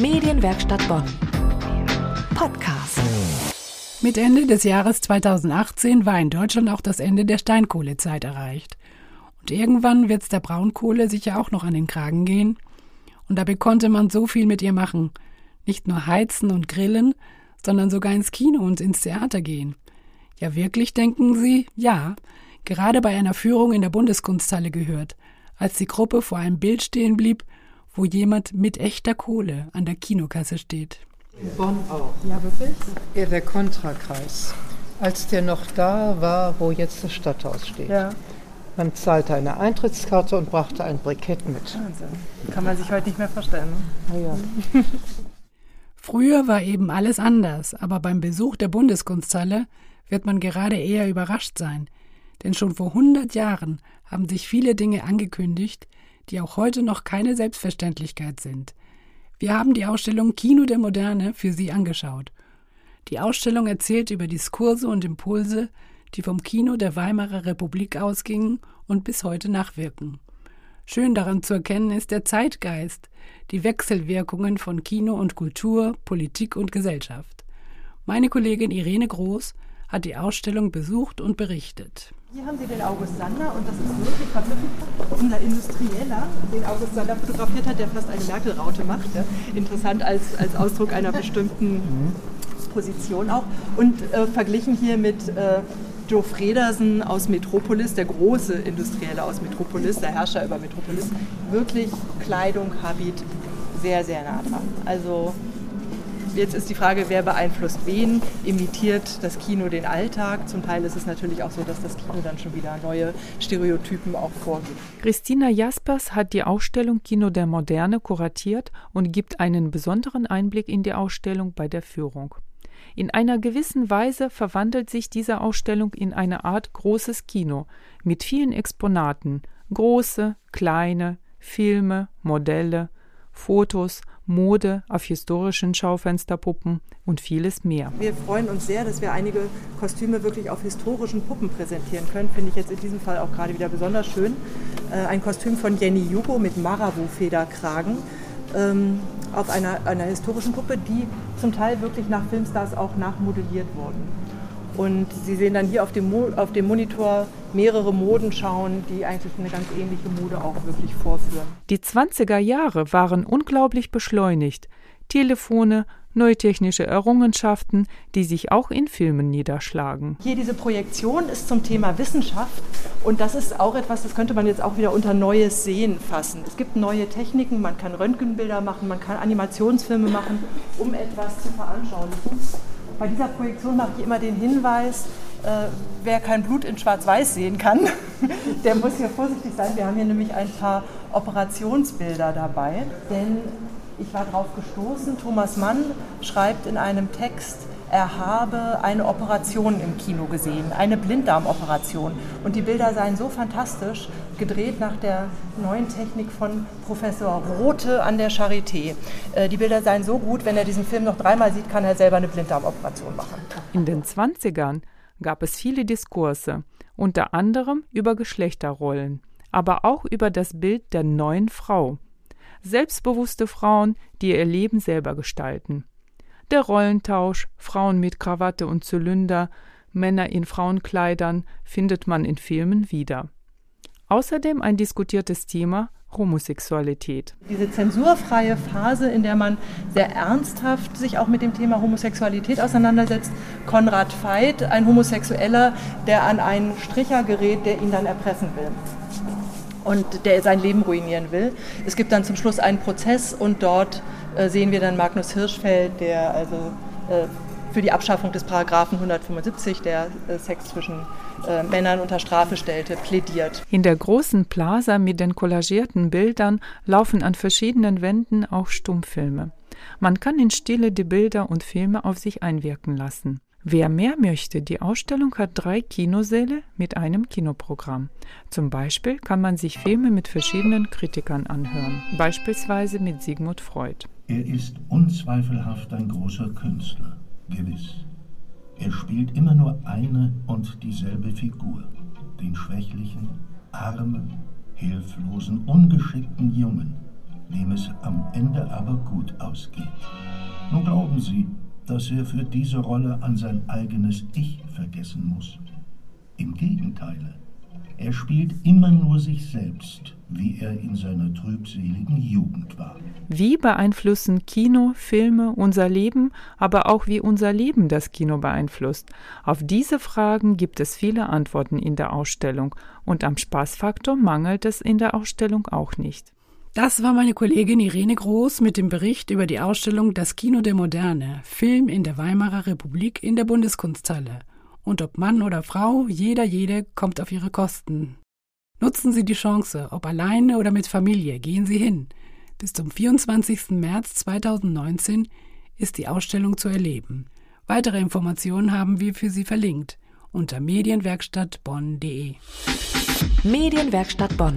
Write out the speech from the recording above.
Medienwerkstatt Bonn. Podcast. Mit Ende des Jahres 2018 war in Deutschland auch das Ende der Steinkohlezeit erreicht. Und irgendwann wird es der Braunkohle sicher auch noch an den Kragen gehen. Und dabei konnte man so viel mit ihr machen. Nicht nur heizen und grillen, sondern sogar ins Kino und ins Theater gehen. Ja, wirklich, denken Sie? Ja. Gerade bei einer Führung in der Bundeskunsthalle gehört, als die Gruppe vor einem Bild stehen blieb, wo jemand mit echter Kohle an der Kinokasse steht. In Bonn auch. Ja, wirklich? Ja, der Kontrakreis. Als der noch da war, wo jetzt das Stadthaus steht. Ja. Man zahlte eine Eintrittskarte und brachte ein Brikett mit. Wahnsinn. Kann man sich heute nicht mehr vorstellen. Ne? Ja. Früher war eben alles anders, aber beim Besuch der Bundeskunsthalle wird man gerade eher überrascht sein. Denn schon vor 100 Jahren haben sich viele Dinge angekündigt, die auch heute noch keine Selbstverständlichkeit sind. Wir haben die Ausstellung Kino der Moderne für Sie angeschaut. Die Ausstellung erzählt über Diskurse und Impulse, die vom Kino der Weimarer Republik ausgingen und bis heute nachwirken. Schön daran zu erkennen ist der Zeitgeist, die Wechselwirkungen von Kino und Kultur, Politik und Gesellschaft. Meine Kollegin Irene Groß hat die Ausstellung besucht und berichtet. Hier haben Sie den August Sander und das ist wirklich verblüffend. Unser Industrieller, den August Sander fotografiert hat, der fast eine Merkel-Raute macht. Interessant als, als Ausdruck einer bestimmten Position auch. Und äh, verglichen hier mit äh, Joe Fredersen aus Metropolis, der große Industrielle aus Metropolis, der Herrscher über Metropolis. Wirklich Kleidung, Habit, sehr, sehr nah dran. Also Jetzt ist die Frage, wer beeinflusst wen? Imitiert das Kino den Alltag? Zum Teil ist es natürlich auch so, dass das Kino dann schon wieder neue Stereotypen auch vorgibt. Christina Jaspers hat die Ausstellung Kino der Moderne kuratiert und gibt einen besonderen Einblick in die Ausstellung bei der Führung. In einer gewissen Weise verwandelt sich diese Ausstellung in eine Art großes Kino mit vielen Exponaten, große, kleine, Filme, Modelle, Fotos, Mode auf historischen Schaufensterpuppen und vieles mehr. Wir freuen uns sehr, dass wir einige Kostüme wirklich auf historischen Puppen präsentieren können. Finde ich jetzt in diesem Fall auch gerade wieder besonders schön. Äh, ein Kostüm von Jenny Jugo mit Marabu-Federkragen ähm, auf einer, einer historischen Puppe, die zum Teil wirklich nach Filmstars auch nachmodelliert wurden. Und Sie sehen dann hier auf dem, Mo auf dem Monitor mehrere Moden schauen, die eigentlich eine ganz ähnliche Mode auch wirklich vorführen. Die 20er Jahre waren unglaublich beschleunigt. Telefone, neue technische Errungenschaften, die sich auch in Filmen niederschlagen. Hier diese Projektion ist zum Thema Wissenschaft und das ist auch etwas, das könnte man jetzt auch wieder unter neues Sehen fassen. Es gibt neue Techniken, man kann Röntgenbilder machen, man kann Animationsfilme machen, um etwas zu veranschaulichen. Bei dieser Projektion mache ich immer den Hinweis, äh, wer kein Blut in Schwarz-Weiß sehen kann, der muss hier vorsichtig sein. Wir haben hier nämlich ein paar Operationsbilder dabei, denn ich war darauf gestoßen, Thomas Mann schreibt in einem Text, er habe eine Operation im Kino gesehen, eine Blinddarmoperation. Und die Bilder seien so fantastisch, gedreht nach der neuen Technik von Professor Rote an der Charité. Äh, die Bilder seien so gut, wenn er diesen Film noch dreimal sieht, kann er selber eine Blinddarmoperation machen. In den 20ern gab es viele Diskurse, unter anderem über Geschlechterrollen, aber auch über das Bild der neuen Frau. Selbstbewusste Frauen, die ihr Leben selber gestalten. Der Rollentausch, Frauen mit Krawatte und Zylinder, Männer in Frauenkleidern findet man in Filmen wieder. Außerdem ein diskutiertes Thema Homosexualität. Diese zensurfreie Phase, in der man sehr ernsthaft sich auch mit dem Thema Homosexualität auseinandersetzt. Konrad Veit, ein Homosexueller, der an einen Stricher gerät, der ihn dann erpressen will und der sein Leben ruinieren will. Es gibt dann zum Schluss einen Prozess und dort äh, sehen wir dann Magnus Hirschfeld, der also äh, für die Abschaffung des Paragraphen 175, der äh, Sex zwischen äh, Männern unter Strafe stellte, plädiert. In der großen Plaza mit den kollagierten Bildern laufen an verschiedenen Wänden auch Stummfilme. Man kann in Stille die Bilder und Filme auf sich einwirken lassen. Wer mehr möchte, die Ausstellung hat drei Kinosäle mit einem Kinoprogramm. Zum Beispiel kann man sich Filme mit verschiedenen Kritikern anhören, beispielsweise mit Sigmund Freud. Er ist unzweifelhaft ein großer Künstler, gewiss. Er spielt immer nur eine und dieselbe Figur, den schwächlichen, armen, hilflosen, ungeschickten Jungen, dem es am Ende aber gut ausgeht. Nun glauben Sie, dass er für diese Rolle an sein eigenes Ich vergessen muss. Im Gegenteil, er spielt immer nur sich selbst, wie er in seiner trübseligen Jugend war. Wie beeinflussen Kino, Filme unser Leben, aber auch wie unser Leben das Kino beeinflusst? Auf diese Fragen gibt es viele Antworten in der Ausstellung und am Spaßfaktor mangelt es in der Ausstellung auch nicht. Das war meine Kollegin Irene Groß mit dem Bericht über die Ausstellung Das Kino der Moderne, Film in der Weimarer Republik in der Bundeskunsthalle. Und ob Mann oder Frau, jeder, jede kommt auf ihre Kosten. Nutzen Sie die Chance, ob alleine oder mit Familie, gehen Sie hin. Bis zum 24. März 2019 ist die Ausstellung zu erleben. Weitere Informationen haben wir für Sie verlinkt unter medienwerkstattbonn.de. Medienwerkstatt Bonn.